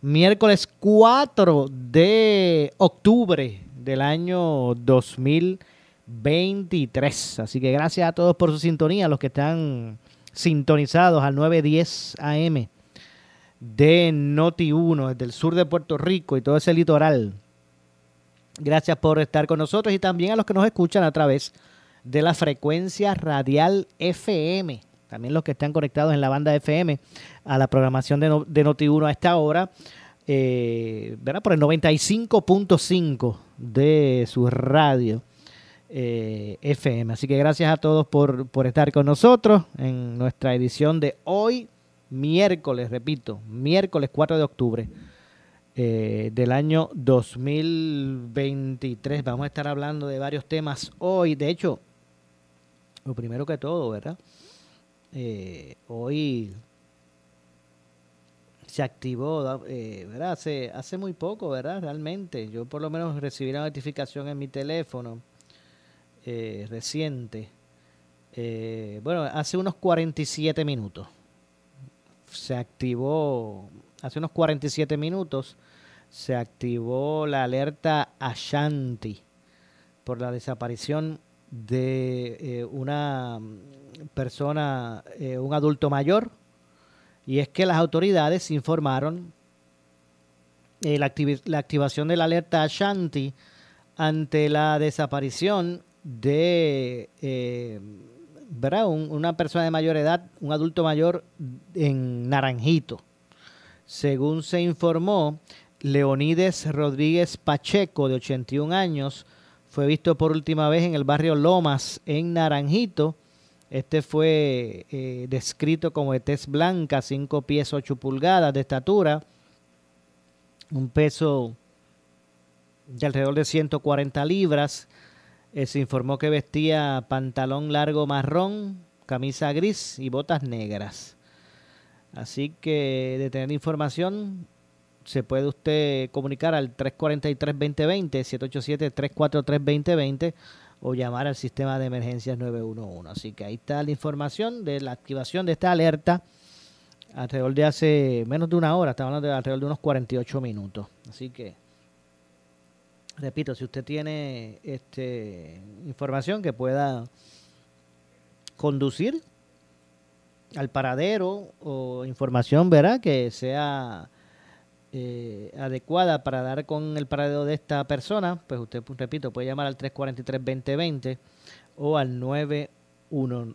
miércoles 4 de octubre del año 2023. Así que gracias a todos por su sintonía, los que están sintonizados al 910 AM de Noti 1 desde el sur de Puerto Rico y todo ese litoral Gracias por estar con nosotros y también a los que nos escuchan a través de la frecuencia radial FM. También los que están conectados en la banda FM a la programación de, de Noti1 a esta hora, eh, por el 95.5 de su radio eh, FM. Así que gracias a todos por, por estar con nosotros en nuestra edición de hoy, miércoles, repito, miércoles 4 de octubre eh, del año 2023. Vamos a estar hablando de varios temas hoy. De hecho, lo primero que todo, ¿verdad? Eh, hoy se activó, eh, ¿verdad? Hace, hace muy poco, ¿verdad? Realmente. Yo por lo menos recibí la notificación en mi teléfono reciente. bueno, hace unos 47 minutos. Se activó hace unos 47 minutos se activó la alerta Ashanti por la desaparición de eh, una persona, eh, un adulto mayor, y es que las autoridades informaron eh, la, la, activación de la alerta Ashanti ante la desaparición de ¿verdad? una persona de mayor edad, un adulto mayor en Naranjito. Según se informó, Leonides Rodríguez Pacheco, de 81 años, fue visto por última vez en el barrio Lomas, en Naranjito. Este fue eh, descrito como de tez blanca, 5 pies 8 pulgadas de estatura, un peso de alrededor de 140 libras. Eh, se informó que vestía pantalón largo marrón, camisa gris y botas negras. Así que de tener información, se puede usted comunicar al 343-2020, 787-343-2020 o llamar al sistema de emergencias 911. Así que ahí está la información de la activación de esta alerta alrededor de hace menos de una hora, estamos hablando de alrededor de unos 48 minutos. Así que, repito, si usted tiene este, información que pueda conducir al paradero o información, verá, que sea eh, adecuada para dar con el paradero de esta persona, pues usted, repito, puede llamar al 343-2020 o al 91,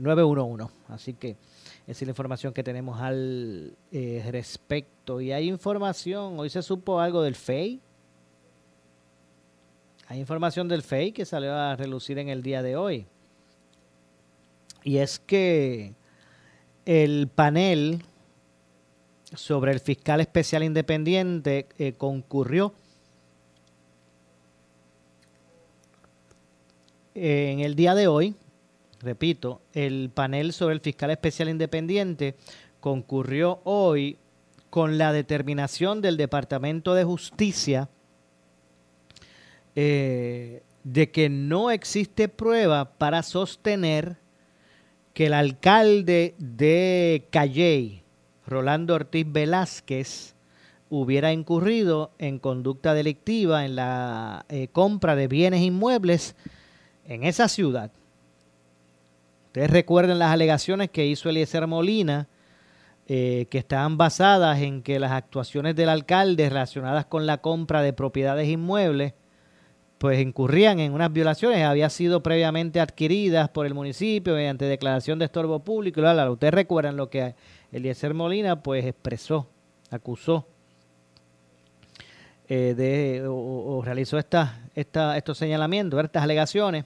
911. Eh, Así que es la información que tenemos al eh, respecto. Y hay información, hoy se supo algo del FEI. Hay información del FEI que salió a relucir en el día de hoy. Y es que el panel sobre el fiscal especial independiente eh, concurrió en el día de hoy, repito, el panel sobre el fiscal especial independiente concurrió hoy con la determinación del Departamento de Justicia eh, de que no existe prueba para sostener que el alcalde de Calley, Rolando Ortiz Velázquez hubiera incurrido en conducta delictiva en la eh, compra de bienes inmuebles en esa ciudad. Ustedes recuerden las alegaciones que hizo Eliezer Molina eh, que estaban basadas en que las actuaciones del alcalde relacionadas con la compra de propiedades inmuebles pues incurrían en unas violaciones, había sido previamente adquiridas por el municipio mediante declaración de estorbo público. Ustedes recuerdan lo que Eliezer Molina pues expresó, acusó eh, o, realizó esta, esta, estos señalamientos, estas alegaciones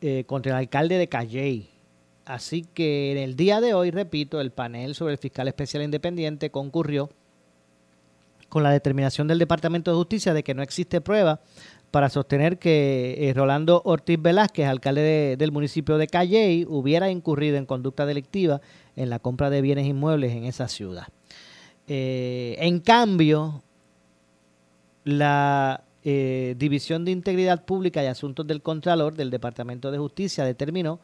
eh, contra el alcalde de Calley. Así que en el día de hoy, repito, el panel sobre el fiscal especial independiente concurrió con la determinación del Departamento de Justicia de que no existe prueba para sostener que eh, Rolando Ortiz Velázquez, alcalde del municipio de Calley, hubiera incurrido en conducta delictiva en la compra de bienes inmuebles en esa ciudad. Eh, en cambio, la eh, División de Integridad Pública y Asuntos del Contralor del Departamento de Justicia determinó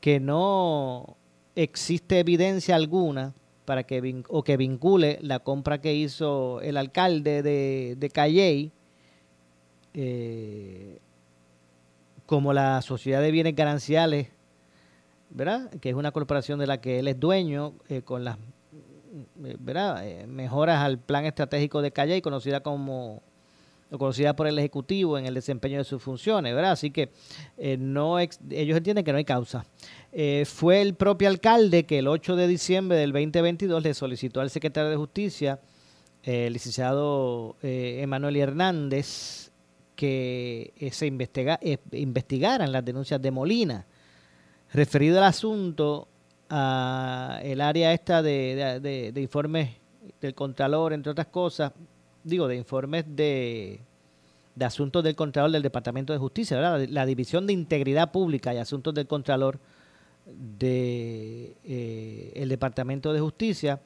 que no existe evidencia alguna para que o que vincule la compra que hizo el alcalde de, de Calley eh, como la Sociedad de Bienes Gananciales, ¿verdad? Que es una corporación de la que él es dueño, eh, con las eh, ¿verdad? mejoras al plan estratégico de Calle, conocida como conocida por el Ejecutivo en el desempeño de sus funciones, ¿verdad? Así que no ellos entienden que no hay causa. fue el propio alcalde que el 8 de diciembre del 2022 le solicitó al secretario de Justicia, el licenciado Emanuel Hernández, que eh, se investiga, eh, investigaran las denuncias de Molina. Referido al asunto, a el área esta de, informes del Contralor, entre otras cosas, digo, de informes de, de asuntos del Contralor del Departamento de Justicia, La, División de Integridad Pública y Asuntos del Contralor del de, eh, Departamento de Justicia.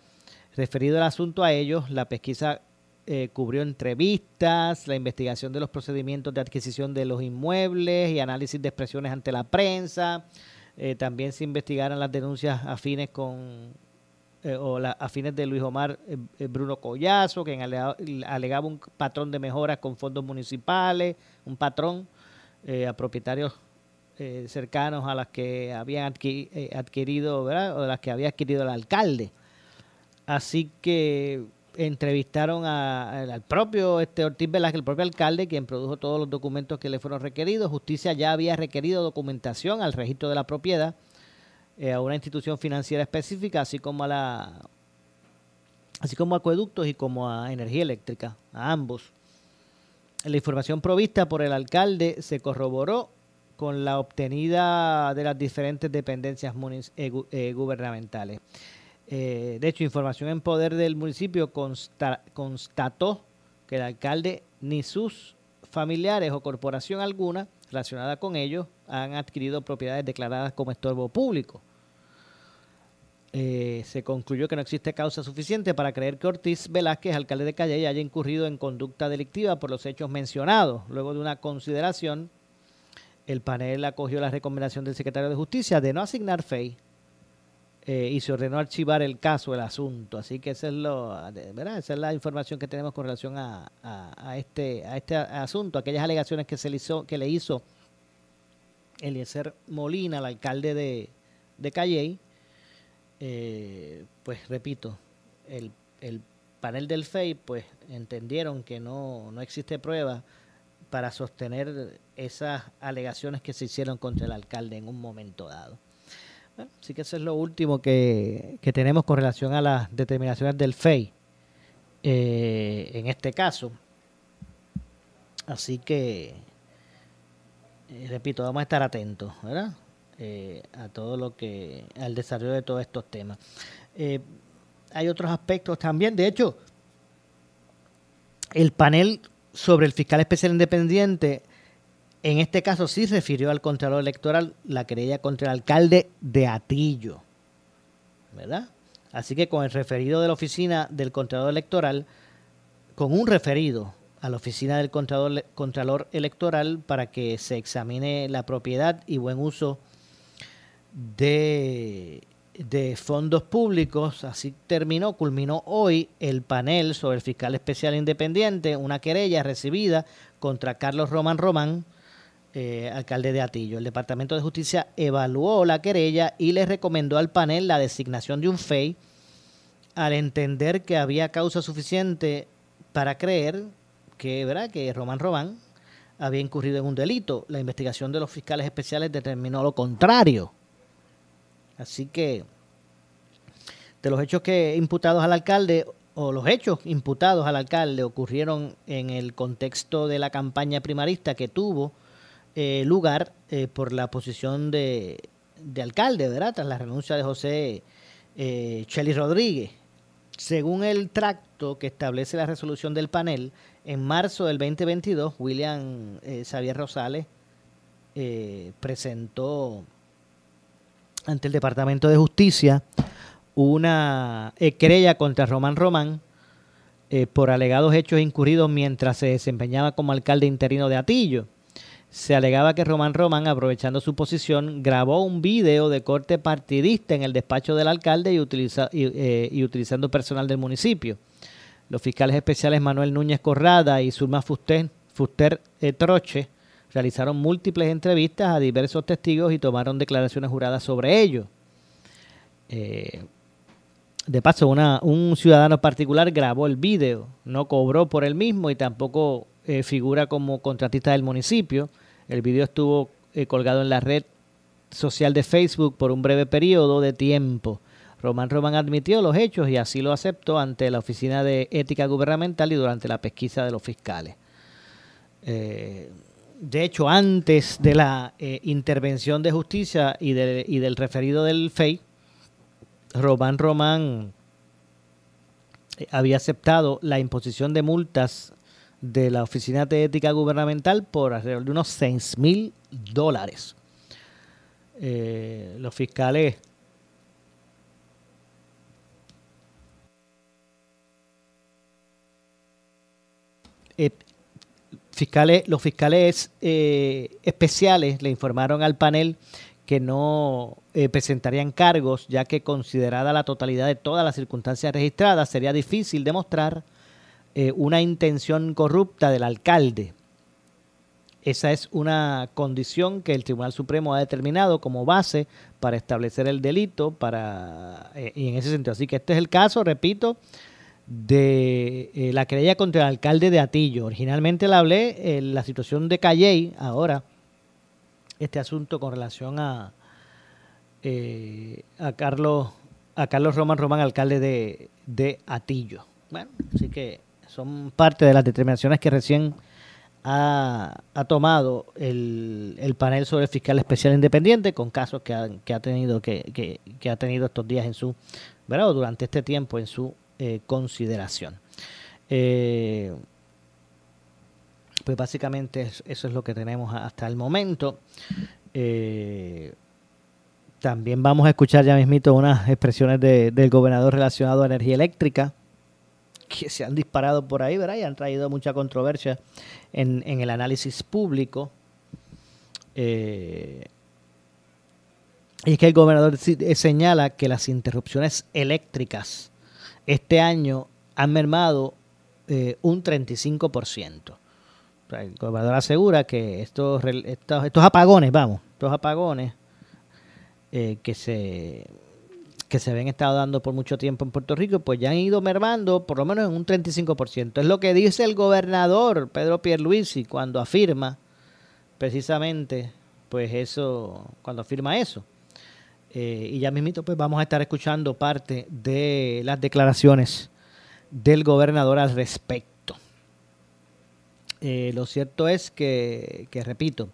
Referido al asunto a ellos, la pesquisa eh, cubrió entrevistas, la investigación de los procedimientos de adquisición de los inmuebles y análisis de expresiones ante la prensa. Eh, también se investigaron las denuncias afines con eh, o las afines de Luis Omar Bruno Collazo, que alegaba, un patrón de mejoras con fondos municipales, un patrón a propietarios cercanos a las que habían adquirido, ¿verdad? o las que había adquirido el alcalde. Así que entrevistaron al propio este Ortiz Velázquez, el propio alcalde, quien produjo todos los documentos que le fueron requeridos. Justicia ya había requerido documentación al registro de la propiedad eh, a una institución financiera específica, así como a la así como a acueductos y como a energía eléctrica, a ambos. La información provista por el alcalde se corroboró con la obtenida de las diferentes dependencias eh, eh, gubernamentales. Eh, de hecho, información en poder del municipio constató que el alcalde ni sus familiares o corporación alguna relacionada con ellos han adquirido propiedades declaradas como estorbo público. Eh, se concluyó que no existe causa suficiente para creer que Ortiz Velázquez, alcalde de Calle, haya incurrido en conducta delictiva por los hechos mencionados. Luego de una consideración, el panel acogió la recomendación del secretario de Justicia de no asignar fe eh, y se ordenó archivar el caso, el asunto. Así que esa es, lo, esa es la información que tenemos con relación a, a, este, a este asunto, aquellas alegaciones que, se le hizo, que le hizo Eliezer Molina, el alcalde de, de Calley. Eh, pues repito, el, el panel del FEI pues entendieron que no, no existe prueba para sostener esas alegaciones que se hicieron contra el alcalde en un momento dado. Bueno, sí que eso es lo último que, tenemos con relación a las determinaciones del FEI eh, en este caso. Así que, eh, repito, vamos a estar atentos, ¿verdad? Eh, a todo lo que, al desarrollo de todos estos temas. hay otros aspectos también, de hecho, el panel sobre el fiscal especial independiente en este caso sí refirió al Contralor Electoral la querella contra el alcalde de Atillo. ¿Verdad? Así que con el referido de la oficina del Contralor Electoral, con un referido a la oficina del Contralor, Electoral para que se examine la propiedad y buen uso de, de fondos públicos. Así terminó, culminó hoy el panel sobre el fiscal especial independiente, una querella recibida contra Carlos Román Román eh, alcalde de Atillo. El Departamento de Justicia evaluó la querella y le recomendó al panel la designación de un FEI al entender que había causa suficiente para creer que, ¿verdad? que Román Román había incurrido en un delito. La investigación de los fiscales especiales determinó lo contrario. Así que de los hechos que imputados al alcalde o los hechos imputados al alcalde ocurrieron en el contexto de la campaña primarista que tuvo eh, lugar eh, por la posición de, de, alcalde, ¿verdad? Tras la renuncia de José eh, Chely Rodríguez. Según el tracto que establece la resolución del panel, en marzo del 2022, William eh, Xavier Rosales presentó ante el Departamento de Justicia una querella contra Román Román eh, por alegados hechos incurridos mientras se desempeñaba como alcalde interino de Atillo. Se alegaba que Román Román, aprovechando su posición, grabó un video de corte partidista en el despacho del alcalde y, eh, utilizando personal del municipio. Los fiscales especiales Manuel Núñez Corrada y Zulma Fuster, eh, Troche realizaron múltiples entrevistas a diversos testigos y tomaron declaraciones juradas sobre ello. Eh, de paso, una, un ciudadano particular grabó el video, no cobró por el mismo y tampoco figura como contratista del municipio. El video estuvo eh, colgado en la red social de Facebook por un breve periodo de tiempo. Román Román admitió los hechos y así lo aceptó ante la Oficina de Ética Gubernamental y durante la pesquisa de los fiscales. Eh, de hecho, antes de la intervención de justicia y, y del referido del FEI, Román Román eh, había aceptado la imposición de multas de la Oficina de Ética Gubernamental por alrededor de unos 6 mil dólares. Eh, los fiscales eh, fiscales, los fiscales especiales le informaron al panel que no eh, presentarían cargos, ya que considerada la totalidad de todas las circunstancias registradas, sería difícil demostrar eh, una intención corrupta del alcalde. Esa es una condición que el Tribunal Supremo ha determinado como base para establecer el delito para eh, y en ese sentido. Así que este es el caso, repito, de la querella contra el alcalde de Atillo. Originalmente le hablé en la situación de Calley, ahora este asunto con relación a, eh, a Carlos a Carlos Román Román, alcalde de, de Atillo. Bueno, así que son parte de las determinaciones que recién ha, ha tomado el, el, panel sobre el fiscal especial independiente con casos que ha, que ha tenido que, que, ha tenido estos días en su ¿verdad? durante este tiempo en su eh, consideración. Eh, pues básicamente eso es lo que tenemos hasta el momento. Eh, también vamos a escuchar ya mismito unas expresiones del gobernador relacionado a energía eléctrica que se han disparado por ahí, ¿verdad? Y han traído mucha controversia en, el análisis público. Eh, y es que el gobernador eh, señala que las interrupciones eléctricas este año han mermado un 35%. El gobernador asegura que estos, apagones, vamos, estos apagones eh, que se que se habían estado dando por mucho tiempo en Puerto Rico, pues ya han ido mermando por lo menos en un 35%. Es lo que dice el gobernador Pedro Pierluisi cuando afirma precisamente pues eso, cuando afirma eso. Eh, y ya mismito pues vamos a estar escuchando parte de las declaraciones del gobernador al respecto. Eh, lo cierto es que, que, repito,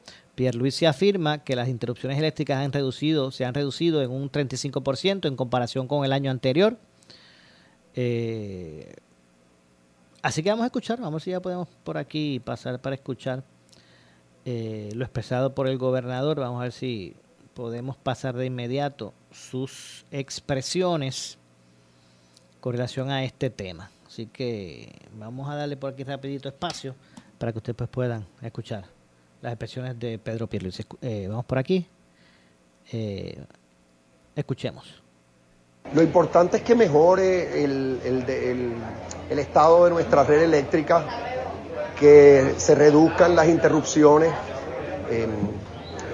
se afirma que las interrupciones eléctricas han reducido, se han reducido en un 35% en comparación con el año anterior. Eh, así que vamos a escuchar, vamos a ver si ya podemos por aquí pasar para escuchar eh, lo expresado por el gobernador. Vamos a ver si podemos pasar de inmediato sus expresiones con relación a este tema. Así que vamos a darle por aquí rapidito espacio para que ustedes pues, puedan escuchar las expresiones de Pedro Pierluisi. Eh, vamos por aquí. Eh, escuchemos. Lo importante es que mejore el, el, estado de nuestra red eléctrica, que se reduzcan las interrupciones. Eh,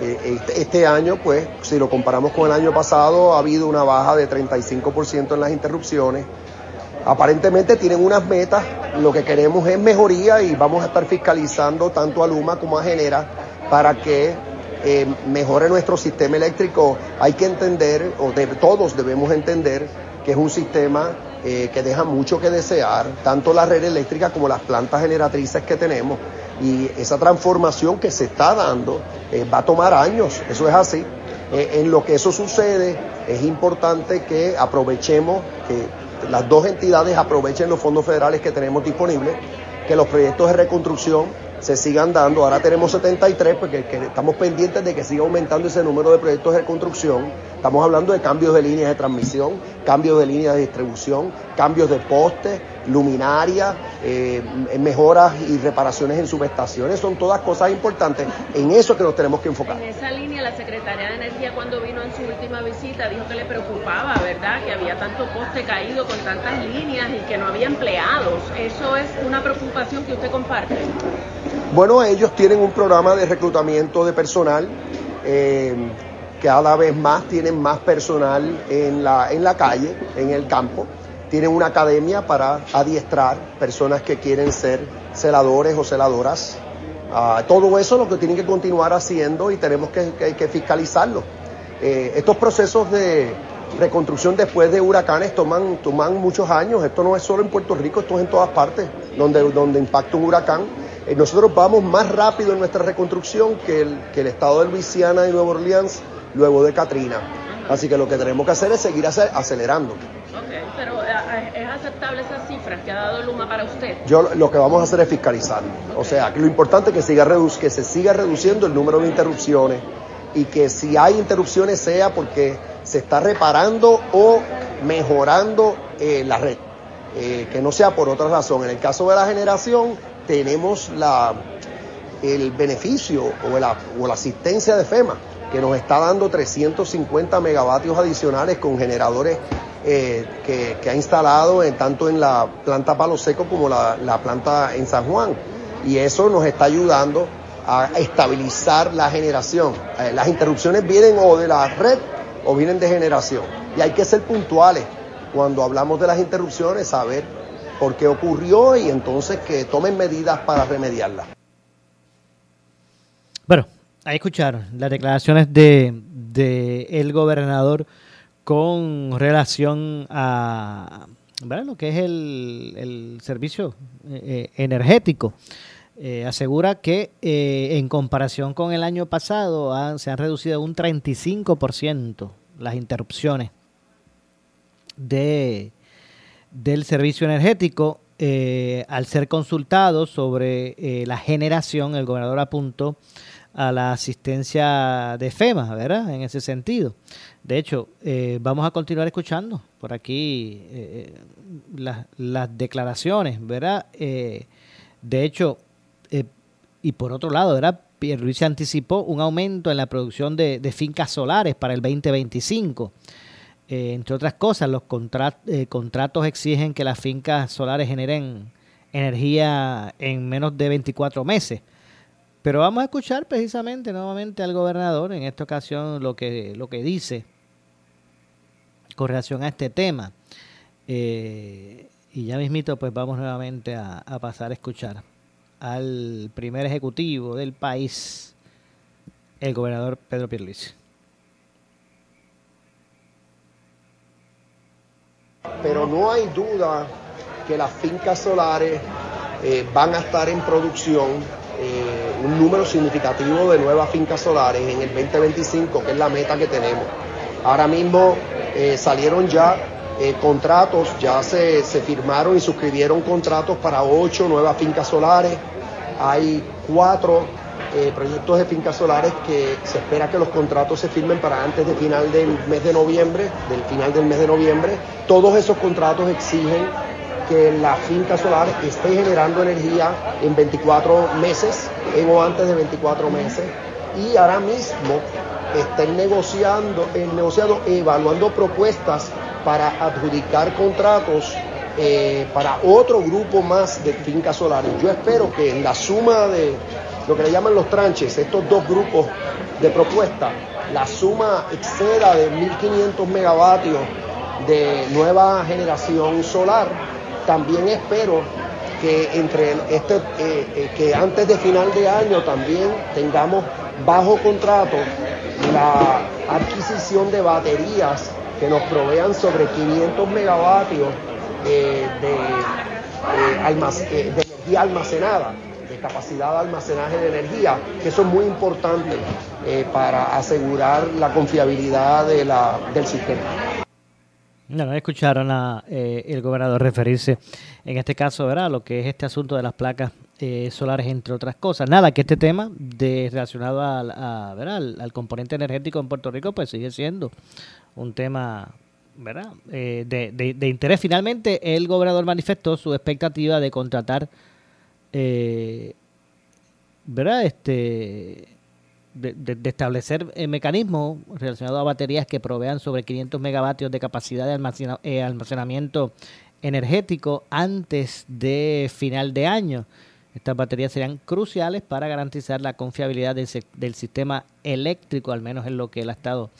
este, este año, pues, si lo comparamos con el año pasado, ha habido una baja de 35% en las interrupciones aparentemente tienen unas metas, lo que queremos es mejoría y vamos a estar fiscalizando tanto a Luma como a Genera para que eh, mejore nuestro sistema eléctrico. Hay que entender, o todos debemos entender, que es un sistema eh, que deja mucho que desear, tanto la red eléctrica como las plantas generatrices que tenemos. Y esa transformación que se está dando eh, va a tomar años, eso es así. en lo que eso sucede, es importante que aprovechemos, que las dos entidades aprovechen los fondos federales que tenemos disponibles, que los proyectos de reconstrucción se sigan dando. Ahora tenemos 73 porque estamos pendientes de que siga aumentando ese número de proyectos de construcción. Estamos hablando de cambios de líneas de transmisión, cambios de líneas de distribución, cambios de postes, luminaria, eh, mejoras y reparaciones en subestaciones. Son todas cosas importantes. En eso es que nos tenemos que enfocar. En esa línea, la Secretaría de Energía cuando vino en su última visita dijo que le preocupaba, ¿verdad? Que había tanto poste caído con tantas líneas y que no había empleados. ¿Eso es una preocupación que usted comparte? Bueno, ellos tienen un programa de reclutamiento de personal. Eh, cada vez más tienen más personal en la, en la calle, en el campo. Tienen una academia para adiestrar personas que quieren ser celadores o celadoras. Ah, todo eso es lo que tienen que continuar haciendo y tenemos que, fiscalizarlo. Eh, estos procesos de reconstrucción después de huracanes toman, toman muchos años. Esto no es solo en Puerto Rico, esto es en todas partes donde, donde impacta un huracán eh, nosotros vamos más rápido en nuestra reconstrucción que el, que el estado de Luisiana y Nueva Orleans luego de Katrina. Así que lo que tenemos que hacer es seguir acelerando. Ok, pero eh, ¿es aceptable esas cifras que ha dado Luma para usted? Yo lo que vamos a hacer es fiscalizar. O sea, que lo importante es que, siga que se siga reduciendo el número de interrupciones y que si hay interrupciones sea porque se está reparando o mejorando eh, la red. que no sea por otra razón. En el caso de la generación, tenemos la, el beneficio o la, o la asistencia de FEMA, que nos está dando 350 megavatios adicionales con generadores eh, que, ha instalado en, tanto en la planta Palo Seco como la, la planta en San Juan. Y eso nos está ayudando a estabilizar la generación. Eh, las interrupciones vienen o de la red o vienen de generación. Y hay que ser puntuales cuando hablamos de las interrupciones, saber por qué ocurrió y entonces que tomen medidas para remediarla. Bueno, ahí escucharon las declaraciones de, el gobernador con relación a lo que es el, servicio eh, energético. Eh, asegura que eh, en comparación con el año pasado se han reducido un 35% las interrupciones de, del servicio energético. Eh, al ser consultado sobre la generación, el gobernador apuntó a la asistencia de FEMA, ¿verdad? En ese sentido. De hecho, vamos a continuar escuchando por aquí las, declaraciones, ¿verdad? de hecho, y por otro lado, ¿verdad? Pierluisi anticipó un aumento en la producción de, fincas solares para el 2025. Eh, entre otras cosas, los eh, contratos exigen que las fincas solares generen energía en menos de 24 meses. Pero vamos a escuchar precisamente nuevamente al gobernador en esta ocasión lo que, lo que dice con relación a este tema. Eh, y ya mismito pues vamos nuevamente a pasar a escuchar al primer ejecutivo del país, el gobernador Pedro Pierluisi. pero no hay duda que las fincas solares eh, van a estar en producción eh, un número significativo de nuevas fincas solares en el 2025, que es la meta que tenemos. Ahora mismo eh, salieron ya contratos, ya se, se, firmaron y suscribieron contratos para ocho nuevas fincas solares. Hay cuatro eh, proyectos de fincas solares que se espera que los contratos se firmen para antes del final del mes de noviembre, del final del mes de noviembre. Todos esos contratos exigen que la finca solar esté generando energía en 24 meses, o antes de 24 meses, y ahora mismo estén negociando, eh, negociando, evaluando propuestas para adjudicar contratos eh, para otro grupo más de fincas solares. Yo espero que en la suma de lo que le llaman los tranches, estos dos grupos de propuestas, la suma exceda de 1.500 megavatios de nueva generación solar también espero que entre este, eh, eh, que antes de final de año también tengamos bajo contrato la adquisición de baterías que nos provean sobre 500 megavatios de, de energía almacenada de capacidad de almacenaje de energía, que eso es muy importante eh, para asegurar la confiabilidad de la, del sistema. No, no escucharon a eh, el gobernador referirse en este caso ¿verdad? a lo que es este asunto de las placas eh, solares, entre otras cosas. Nada, que este tema de, relacionado al, Al, componente energético en Puerto Rico, pues sigue siendo un tema ¿verdad? de, de, de, interés. Finalmente, el gobernador manifestó su expectativa de contratar eh, ¿verdad? Este, de, establecer eh, mecanismos relacionados a baterías que provean sobre 500 megavatios de capacidad de eh, almacenamiento energético antes de final de año. Estas baterías serían cruciales para garantizar la confiabilidad del, del sistema eléctrico, al menos en lo que él ha estado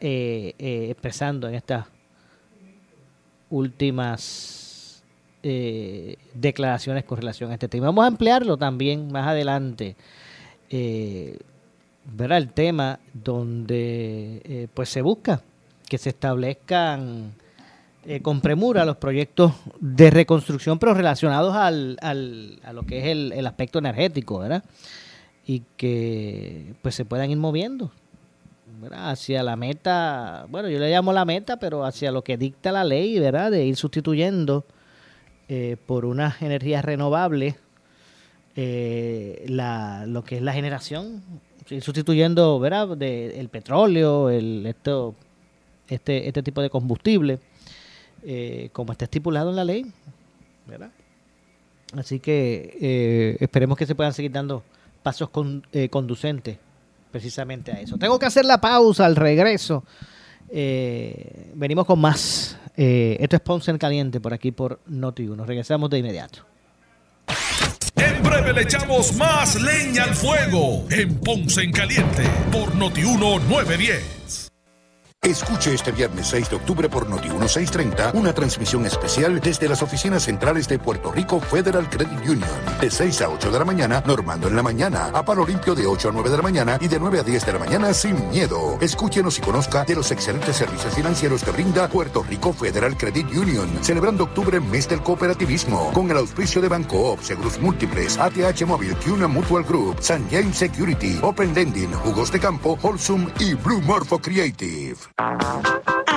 eh, expresando en estas últimas eh, declaraciones con relación a este tema. Vamos a ampliarlo también más adelante. Eh, verá el tema donde eh, pues se busca que se establezcan eh, con premura los proyectos de reconstrucción, pero relacionados al, al, a lo que es el, el aspecto energético, ¿verdad? Y que pues se puedan ir moviendo hacia la meta, bueno, yo le llamo la meta, pero hacia lo que dicta la ley, ¿verdad? De ir sustituyendo eh, por unas energías renovables eh, lo que es la generación, sustituyendo ¿verdad? De, el petróleo, el, esto, este, este tipo de combustible, eh, como está estipulado en la ley. ¿verdad? Así que esperemos que se puedan seguir dando pasos conducentes precisamente a eso. Tengo que hacer la pausa al regreso. venimos con más eh, esto es Ponce en Caliente por aquí por Noti1. Regresamos de inmediato. En breve le echamos más leña al fuego en Ponce en Caliente por Noti1 910. Escuche este viernes 6 de octubre por Noti 1630 una transmisión especial desde las oficinas centrales de Puerto Rico Federal Credit Union. De 6 a 8 de la mañana, Normando en la mañana, a Palo Limpio de 8 a 9 de la mañana y de 9 a 10 de la mañana sin miedo. Escúchenos y conozca de los excelentes servicios financieros que brinda Puerto Rico Federal Credit Union, celebrando octubre mes del cooperativismo, con el auspicio de Banco Seguros Múltiples, ATH Móvil, Cuna Mutual Group, San James Security, Open Lending, Jugos de Campo, Holsum y Blue Morpho Creative. Thank you.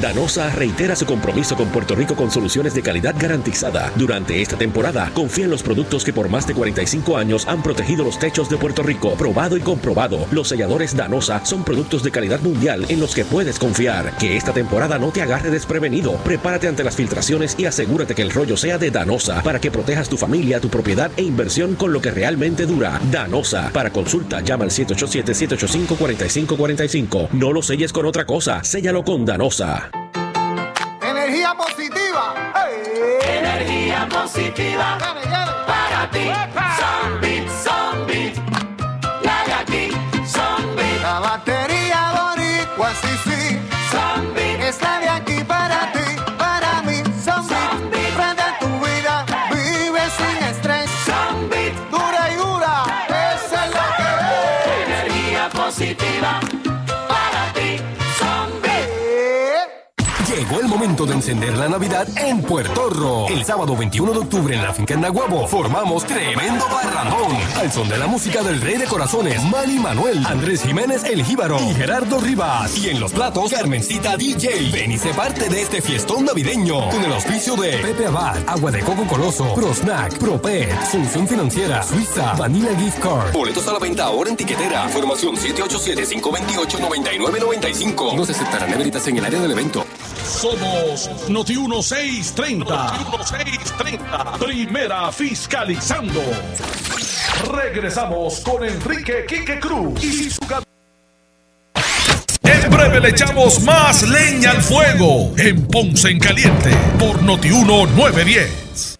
Danosa reitera su compromiso con Puerto Rico con soluciones de calidad garantizada. Durante esta temporada, confía en los productos que por más de 45 años han protegido los techos de Puerto Rico. Probado y comprobado, los selladores Danosa son productos de calidad mundial en los que puedes confiar. Que esta temporada no te agarre desprevenido. Prepárate ante las filtraciones y asegúrate que el rollo sea de Danosa para que protejas tu familia, tu propiedad e inversión con lo que realmente dura. Danosa. Para consulta, llama al 787-785-4545. No lo selles con otra cosa, séllalo con Danosa. Energía positiva. Energía energía positiva. Para ti. Zombie, zombie, la de aquí. Zombie, La batería boricua, sí, sí. zombie, Está de momento de encender la Navidad en Puerto Rico. El sábado 21 de octubre en la finca en Naguabo formamos tremendo barrandón. Al son de la música del Rey de Corazones, Manny Manuel, Andrés Jiménez el Jíbaro y Gerardo Rivas. Y en los platos, Carmencita DJ. Ven y sé parte de este fiestón navideño con el auspicio de Pepe Abad, Agua de Coco Coloso, Pro Snack, Propet, Solución Financiera, Suiza, Vanilla Gift Card. Boletos a la venta ahora en tiquetera. Información 787-528-9995. No se aceptarán neveritas en el área del evento. Somos Noti 1630. Noti 1630. Primera fiscalizando. Regresamos con Enrique Quique Cruz y su En breve le echamos más leña al fuego en Ponce en Caliente por Noti 910.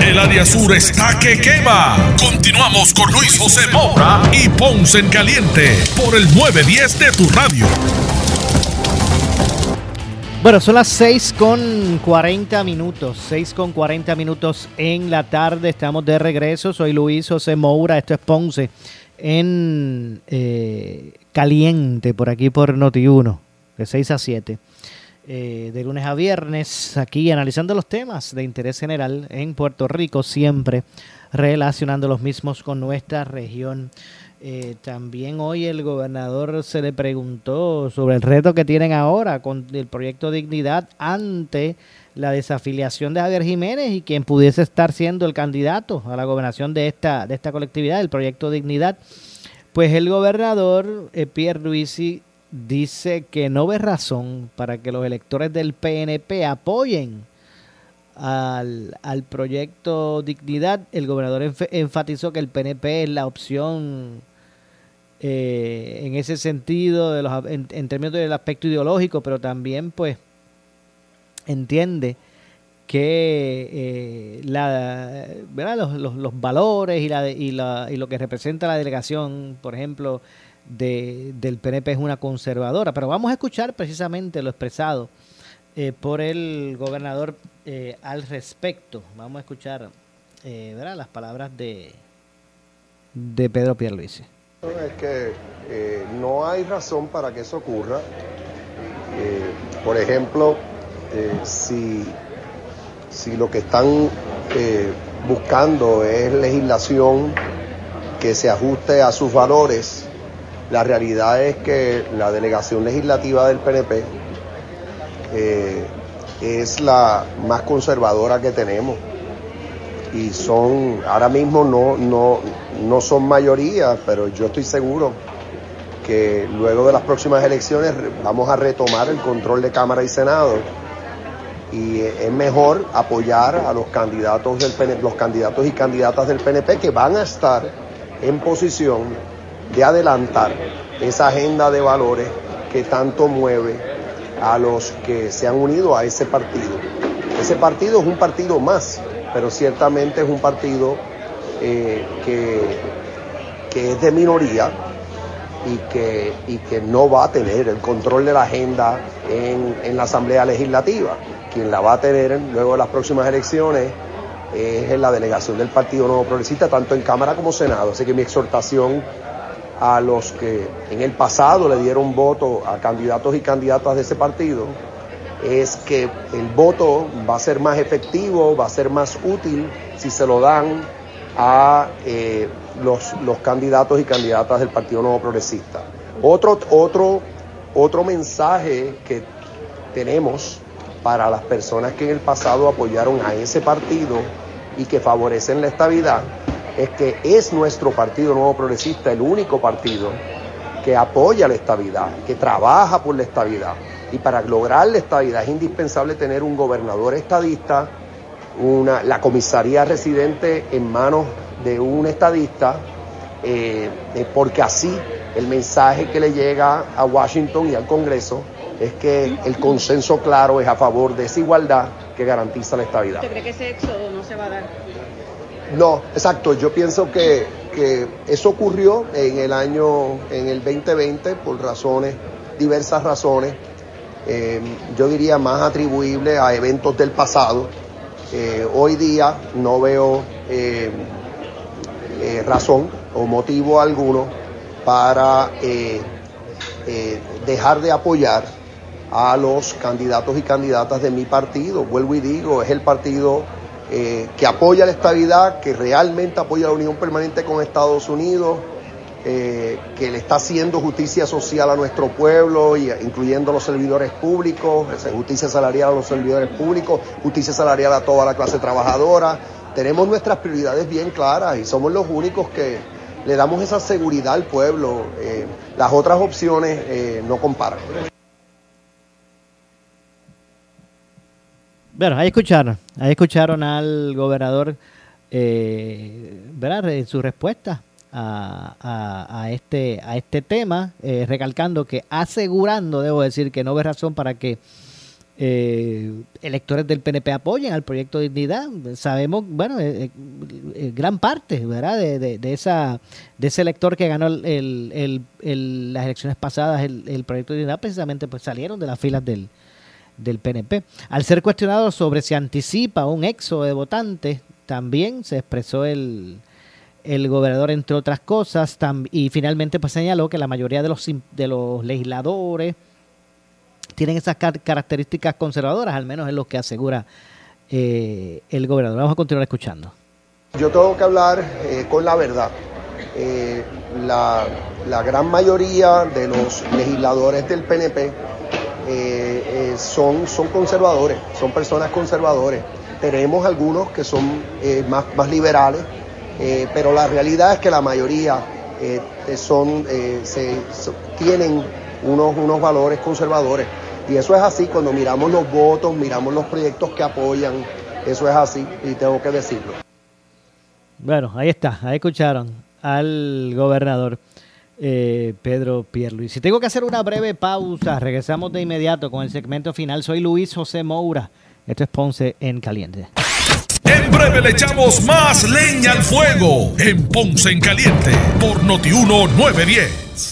El área sur está que quema. Continuamos con Luis José Moura y Ponce en Caliente por el 910 de tu radio. Bueno, son las 6 con 40 minutos. 6 con 40 minutos en la tarde. Estamos de regreso. Soy Luis José Moura. Esto es Ponce en eh, Caliente, por aquí por Noti1, de 6 a 7. Eh, de lunes a viernes, aquí analizando los temas de interés general en Puerto Rico, siempre relacionando los mismos con nuestra región. Eh, también hoy el gobernador se le preguntó sobre el reto que tienen ahora con el proyecto Dignidad ante la desafiliación de Javier Jiménez y quien pudiese estar siendo el candidato a la gobernación de esta, de esta colectividad, el proyecto Dignidad. Pues el gobernador eh, Pierre Luisi dice que no ve razón para que los electores del PNP apoyen al, al proyecto Dignidad. El gobernador enf- enfatizó que el PNP es la opción eh, en ese sentido, de los, en, en términos del aspecto ideológico, pero también pues entiende que eh, la, ¿verdad? Los, los- los valores y, la, y, la, y lo que representa la delegación, por ejemplo, de, del PNP es una conservadora. Pero vamos a escuchar precisamente lo expresado eh, por el gobernador eh, al respecto. Vamos a escuchar eh, las palabras de, de Pedro Pierluisi. Es que eh, no hay razón para que eso ocurra. Por ejemplo, si, si lo que están buscando es legislación que se ajuste a sus valores, la realidad es que la delegación legislativa del PNP eh, es la más conservadora que tenemos. Y son ahora mismo no, no, no son mayoría, pero yo estoy seguro que luego de las próximas elecciones vamos a retomar el control de Cámara y Senado. Y es mejor apoyar a los candidatos del los candidatos y candidatas del PNP que van a estar en posición de adelantar esa agenda de valores que tanto mueve a los que se han unido a ese partido. Ese partido es un partido más, pero ciertamente es un partido eh, que, que es de minoría y que, y que no va a tener el control de la agenda en, en la Asamblea Legislativa. Quien la va a tener luego de las próximas elecciones es en la delegación del Partido Nuevo Progresista, tanto en Cámara como Senado. Así que mi exhortación a los que en el pasado le dieron voto a candidatos y candidatas de ese partido es que el voto va a ser más efectivo, va a ser más útil si se lo dan a eh, los, los candidatos y candidatas del Partido Nuevo Progresista. Otro, otro, otro mensaje que tenemos para las personas que en el pasado apoyaron a ese partido y que favorecen la estabilidad es que es nuestro Partido Nuevo Progresista el único partido que apoya la estabilidad, que trabaja por la estabilidad. Y para lograr la estabilidad es indispensable tener un gobernador estadista, una, la comisaría residente en manos de un estadista, eh, eh, porque así el mensaje que le llega a Washington y al Congreso es que el consenso claro es a favor de esa igualdad que garantiza la estabilidad. ¿Usted cree que ese éxodo no se va a dar? No, exacto. Yo pienso que, eso ocurrió en el año, en el 2020, por razones, diversas razones. Eh, yo diría más atribuible a eventos del pasado. Eh, hoy día no veo eh, eh, razón o motivo alguno para eh, dejar de apoyar a los candidatos y candidatas de mi partido. Vuelvo y digo, es el partido eh, que apoya la estabilidad, que realmente apoya la unión permanente con Estados Unidos, eh, que le está haciendo justicia social a nuestro pueblo, y, incluyendo a los servidores públicos, justicia salarial a los servidores públicos, justicia salarial a toda la clase trabajadora. Tenemos nuestras prioridades bien claras y somos los únicos que le damos esa seguridad al pueblo. Eh, las otras opciones eh, no comparan. Bueno, ahí escucharon, ahí escucharon al gobernador, eh, ¿verdad? En su respuesta a, a- este, a este tema, eh, recalcando que asegurando, debo decir, que no ve razón para que eh, electores del PNP apoyen al proyecto de dignidad. Sabemos, bueno, eh, eh, gran parte, ¿verdad? De, de- de esa, de ese elector que ganó el, el- el- las elecciones pasadas, el proyecto de dignidad, precisamente pues salieron de las filas del, del PNP. Al ser cuestionado sobre si anticipa un éxodo de votantes, también se expresó el, el gobernador, entre otras cosas, y finalmente pues señaló que la mayoría de los, de los legisladores tienen esas car- características conservadoras, al menos es lo que asegura eh, el gobernador. Vamos a continuar escuchando. Yo tengo que hablar eh, con la verdad. Eh, la, la gran mayoría de los legisladores del PNP son, son conservadores, son personas conservadores. Tenemos algunos que son eh, más, más liberales, eh, pero la realidad es que la mayoría eh, son, se- tienen unos, unos valores conservadores. Y eso es así cuando miramos los votos, miramos los proyectos que apoyan, eso es así y tengo que decirlo. Bueno, ahí está, ahí escucharon al gobernador eh, Pedro Pierluisi. Tengo que hacer una breve pausa, regresamos de inmediato con el segmento final. Soy Luis José Moura, esto es Ponce en Caliente. En breve le echamos más leña al fuego en Ponce en Caliente por Notiuno 910.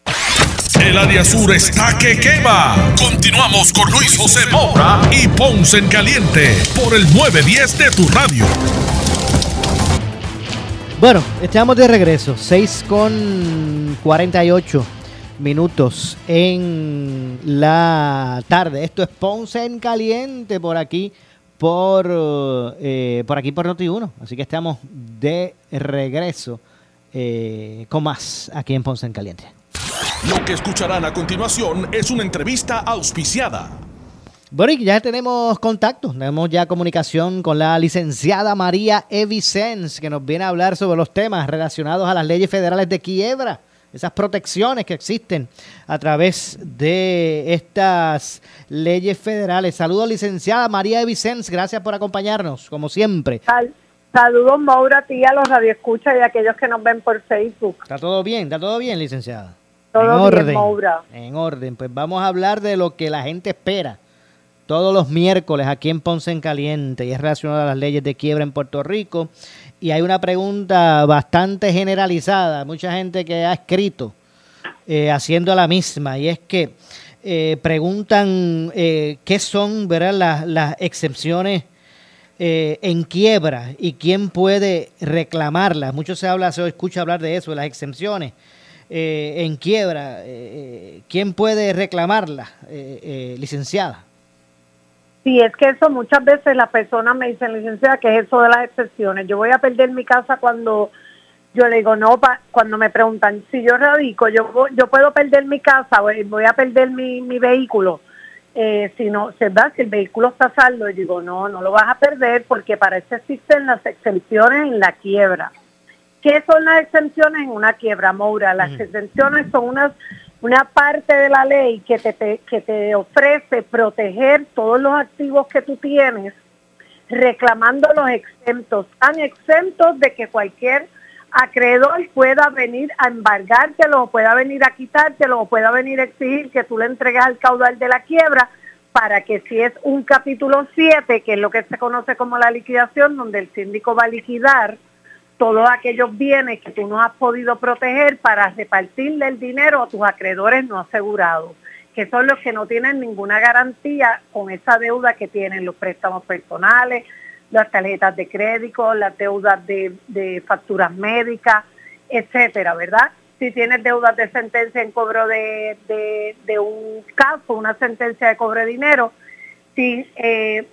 El área sur está que quema. Continuamos con Luis José Moura y Ponce en Caliente por el 910 de tu radio. Bueno, estamos de regreso, 6 con 48 minutos en la tarde. Esto es Ponce en Caliente por aquí, por, eh, por aquí por Noti1. Así que estamos de regreso eh, con más aquí en Ponce en Caliente. Lo que escucharán a continuación es una entrevista auspiciada. Bueno, y ya tenemos contacto, tenemos ya comunicación con la licenciada María Evicens, que nos viene a hablar sobre los temas relacionados a las leyes federales de quiebra, esas protecciones que existen a través de estas leyes federales. Saludos, licenciada María Evicens, gracias por acompañarnos, como siempre. Sal- Saludos, Maura, a ti, a los radioescuchas y a aquellos que nos ven por Facebook. ¿Está todo bien? ¿Está todo bien, licenciada? Todo en orden. Maura. En orden. Pues vamos a hablar de lo que la gente espera todos los miércoles aquí en Ponce en Caliente y es relacionado a las leyes de quiebra en Puerto Rico. Y hay una pregunta bastante generalizada, mucha gente que ha escrito eh, haciendo la misma y es que eh, preguntan eh, qué son ¿verdad? Las, las excepciones eh, en quiebra y quién puede reclamarlas. Mucho se habla, se escucha hablar de eso, de las exenciones eh, en quiebra. eh, ¿Quién puede reclamarlas, eh, eh, licenciada? Sí, es que eso muchas veces las personas me dicen, licenciada, que es eso de las excepciones? Yo voy a perder mi casa cuando yo le digo, no, pa- cuando me preguntan, si yo radico, yo, yo puedo perder mi casa, voy, a perder mi, mi vehículo. Eh, si no, se da, si el vehículo está saldo, yo digo, no, no lo vas a perder porque para eso existen las exenciones en la quiebra. ¿Qué son las exenciones en una quiebra, Moura? Las exenciones son unas, una parte de la ley que te, te- que te ofrece proteger todos los activos que tú tienes, reclamando los exentos, tan exentos de que cualquier acreedor pueda venir a embargártelo, o pueda venir a quitártelo, o pueda venir a exigir que tú le entregues al caudal de la quiebra para que si es un capítulo 7, que es lo que se conoce como la liquidación, donde el síndico va a liquidar todos aquellos bienes que tú no has podido proteger para repartirle el dinero a tus acreedores no asegurados, que son los que no tienen ninguna garantía con esa deuda que tienen los préstamos personales, las tarjetas de crédito, las deudas de, de facturas médicas, etcétera, ¿verdad? Si tienes deudas de sentencia en cobro de, de- un caso, una sentencia de cobro de dinero, si eh,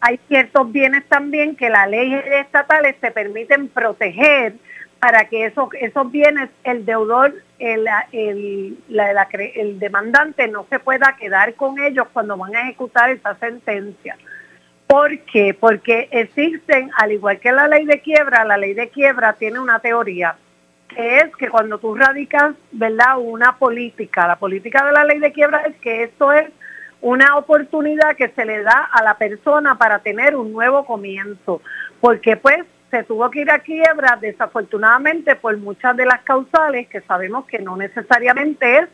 hay ciertos bienes también que las leyes estatales te permiten proteger para que esos, esos bienes, el deudor, el, el, la- la el demandante no se pueda quedar con ellos cuando van a ejecutar esa sentencia. ¿Por qué? Porque existen, al igual que la ley de quiebra, la ley de quiebra tiene una teoría, que es que cuando tú radicas, ¿verdad?, una política, la política de la ley de quiebra es que esto es una oportunidad que se le da a la persona para tener un nuevo comienzo, porque pues se tuvo que ir a quiebra desafortunadamente por muchas de las causales que sabemos que no necesariamente es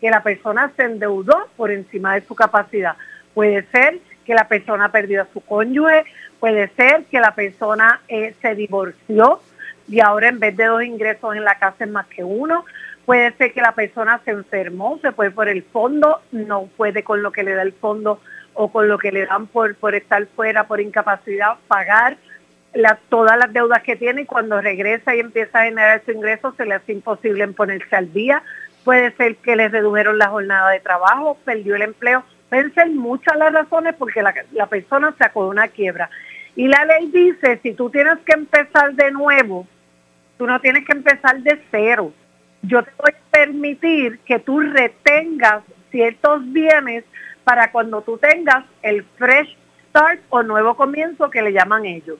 que la persona se endeudó por encima de su capacidad. Puede ser que la persona perdió a su cónyuge, puede ser que la persona eh, se divorció y ahora en vez de dos ingresos en la casa es más que uno, puede ser que la persona se enfermó, se fue por el fondo, no puede con lo que le da el fondo o con lo que le dan por, por estar fuera, por incapacidad, pagar todas las deudas que tiene y cuando regresa y empieza a generar su ingreso se le hace imposible en ponerse al día. Puede ser que le redujeron la jornada de trabajo, perdió el empleo. Pueden ser muchas las razones porque la, la persona sacó una quiebra. Y la ley dice, si tú tienes que empezar de nuevo, tú no tienes que empezar de cero. Yo te voy a permitir que tú retengas ciertos bienes para cuando tú tengas el fresh start o nuevo comienzo que le llaman ellos.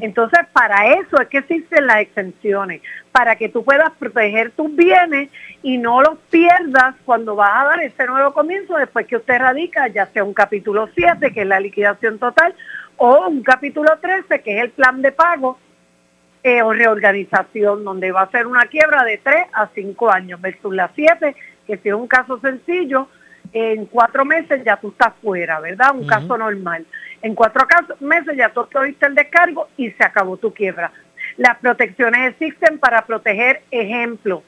Entonces, para eso es que existen las exenciones, para que tú puedas proteger tus bienes y no los pierdas cuando vas a dar ese nuevo comienzo después que usted radica, ya sea un capítulo 7, que es la liquidación total, o un capítulo 13, que es el plan de pago eh, o reorganización, donde va a ser una quiebra de 3 a 5 años, versus la 7, que si es un caso sencillo, en cuatro meses ya tú estás fuera, ¿verdad? Un caso normal. En cuatro casos- meses ya tú tuviste el descargo y se acabó tu quiebra. Las protecciones existen para proteger, ejemplo,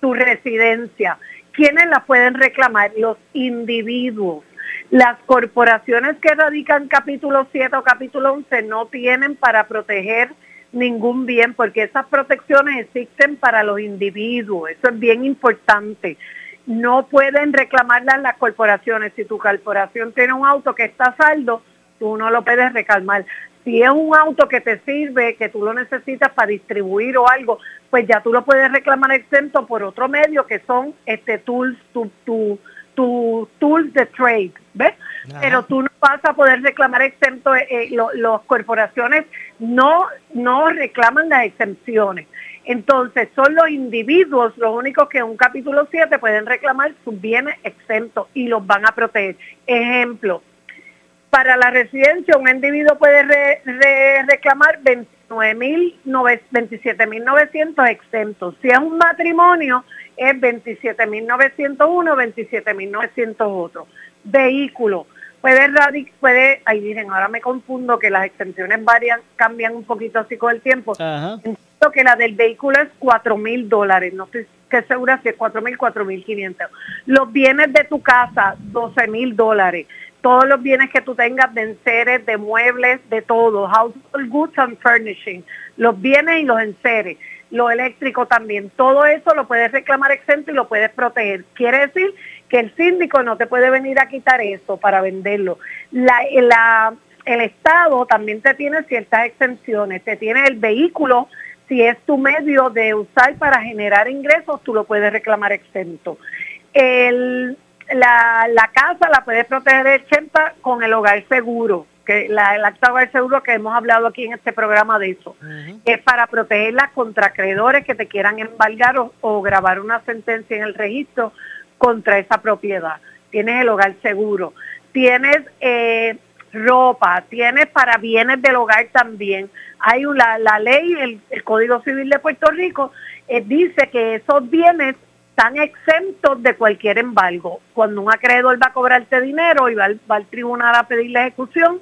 tu residencia. ¿Quiénes la pueden reclamar? Los individuos. Las corporaciones que radican capítulo 7 o capítulo 11 no tienen para proteger ningún bien, porque esas protecciones existen para los individuos, eso es bien importante. No pueden reclamarlas las corporaciones. Si tu corporación tiene un auto que está a saldo, tú no lo puedes reclamar. Si es un auto que te sirve, que tú lo necesitas para distribuir o algo, pues ya tú lo puedes reclamar exento por otro medio que son este tools, tu, tu, tu tools de trade, ¿ves? Pero tú no vas a poder reclamar exento, eh, las corporaciones no, no reclaman las exenciones. Entonces, son los individuos los únicos que en un capítulo 7 pueden reclamar sus bienes exentos y los van a proteger. Ejemplo, para la residencia un individuo puede re- re- reclamar 27.900 exentos. Si es un matrimonio, es 27.901, 27.900 otro. Vehículo. Puede, radi- puede, ahí dicen, ahora me confundo que las exenciones varian, cambian un poquito así con el tiempo. Entiendo que la del vehículo es cuatro mil dólares, no estoy que segura si es cuatro mil, cuatro mil quinientos. Los bienes de tu casa, 12 mil dólares. Todos los bienes que tú tengas de enseres, de muebles, de todo. Household goods and furnishing. Los bienes y los enseres. Lo eléctrico también. Todo eso lo puedes reclamar exento y lo puedes proteger. Quiere decir que el síndico no te puede venir a quitar eso para venderlo. La, la- el Estado también te tiene ciertas exenciones. Te tiene el vehículo si es tu medio de usar para generar ingresos, tú lo puedes reclamar exento. El- la, la casa la puedes proteger exenta con el hogar seguro, que la, el acta hogar seguro que hemos hablado aquí en este programa de eso, es para protegerla contra acreedores que te quieran embargar o, o grabar una sentencia en el registro contra esa propiedad. Tienes el hogar seguro. Tienes eh, ropa, tienes para bienes del hogar también. Hay una, la ley, el, Código Civil de Puerto Rico, eh, dice que esos bienes están exentos de cualquier embargo. Cuando un acreedor va a cobrarte dinero y va al, va al tribunal a pedir la ejecución,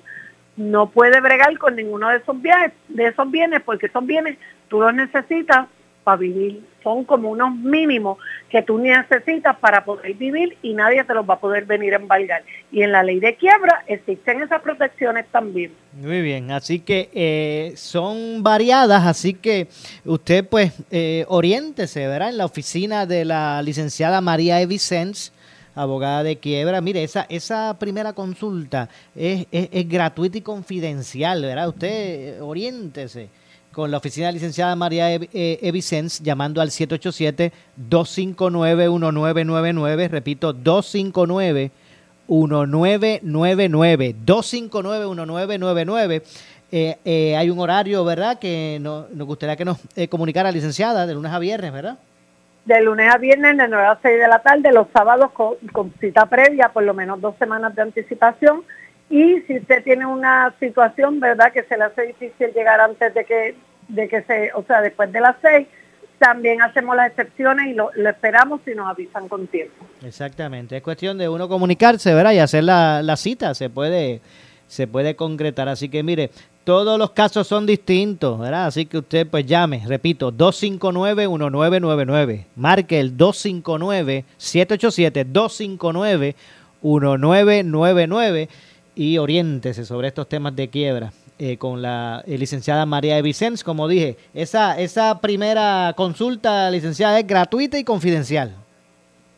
no puede bregar con ninguno de esos bienes, de esos bienes porque esos bienes tú los necesitas para vivir. Son como unos mínimos que tú necesitas para poder vivir y nadie te los va a poder venir a embargar. Y en la ley de quiebra existen esas protecciones también. Muy bien, así que eh, son variadas, así que usted pues eh, oriéntese, ¿verdad? En la oficina de la licenciada María E. Vicens, abogada de quiebra. Mire, esa, esa primera consulta es, es, es gratuita y confidencial, ¿verdad? Usted eh, oriéntese con la oficina de licenciada María E. E- E. Vicens llamando al 787-259-1999, repito, 259 1999 259-1999. Eh, eh, hay un horario, ¿verdad? Que no- nos gustaría que nos eh, comunicara licenciada de lunes a viernes, ¿verdad? De lunes a viernes de 9 a 6 de la tarde, los sábados con, con cita previa, por lo menos dos semanas de anticipación. Y si usted tiene una situación, ¿verdad?, que se le hace difícil llegar antes de que, de que se, o sea, después de las 6, también hacemos las excepciones y lo, lo esperamos si nos avisan con tiempo. Exactamente. Es cuestión de uno comunicarse, ¿verdad? Y hacer la, la cita. Se puede, se puede concretar. Así que mire, todos los casos son distintos, ¿verdad? Así que usted pues llame, repito, 259-1999. Marque el 259-787-259-1999 y oriéntese sobre estos temas de quiebra. Eh, con la eh, licenciada María de Vicens, como dije, esa, esa primera consulta, licenciada, es gratuita y confidencial.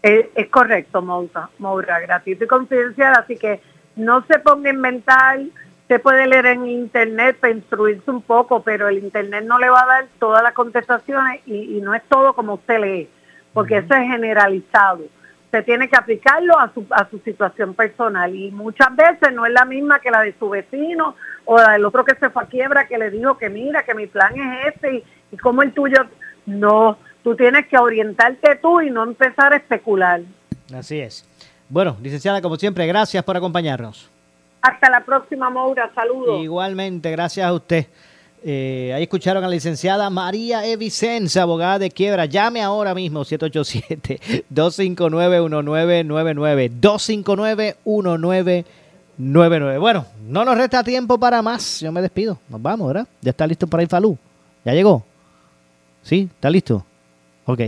Es, es correcto, Moura, Moura, gratuito y confidencial, así que no se ponga a inventar, se puede leer en internet para instruirse un poco, pero el internet no le va a dar todas las contestaciones y, y no es todo como usted lee, porque eso es generalizado. Se tiene que aplicarlo a su, a su situación personal y muchas veces no es la misma que la de su vecino o la del otro que se fue a quiebra que le dijo que mira, que mi plan es este y, y como el tuyo. No, tú tienes que orientarte tú y no empezar a especular. Así es. Bueno, licenciada, como siempre, gracias por acompañarnos. Hasta la próxima, Moura. Saludos. Igualmente, gracias a usted. Eh, ahí escucharon a la licenciada María E. Vicens, abogada de quiebra. Llame ahora mismo, 787-259-1999. 259-1999. Bueno, no nos resta tiempo para más. Yo me despido. Nos vamos, ¿verdad? Ya está listo para ir Falú. ¿Ya llegó? ¿Sí? ¿Está listo? Ok.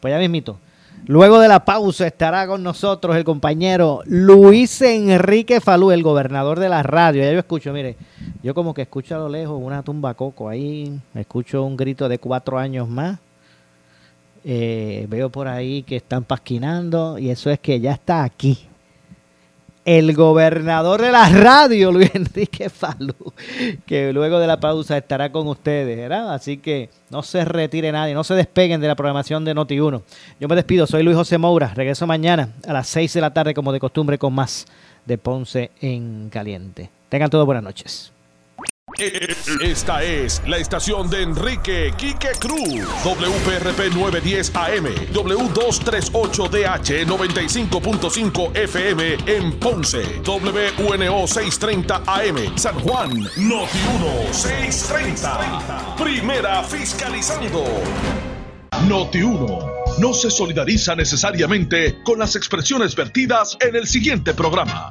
Pues ya mismito. Luego de la pausa estará con nosotros el compañero Luis Enrique Falú, el gobernador de la radio. Ya yo escucho, mire, yo como que escucho a lo lejos una tumba coco ahí, escucho un grito de cuatro años más. Eh, veo por ahí que están pasquinando y eso es que ya está aquí. El gobernador de la radio, Luis Enrique Falú, que luego de la pausa estará con ustedes, ¿verdad? Así que no se retire nadie, no se despeguen de la programación de Noti1. Yo me despido, soy Luis José Moura, regreso mañana a las 6 de la tarde como de costumbre con más de Ponce en Caliente. Tengan todos buenas noches. Esta es la estación de Enrique Quique Cruz. WPRP 910 AM. W238DH 95.5 FM en Ponce. WNO 630 AM. San Juan. Noti 1 630. Primera fiscalizando. Noti 1 no se solidariza necesariamente con las expresiones vertidas en el siguiente programa.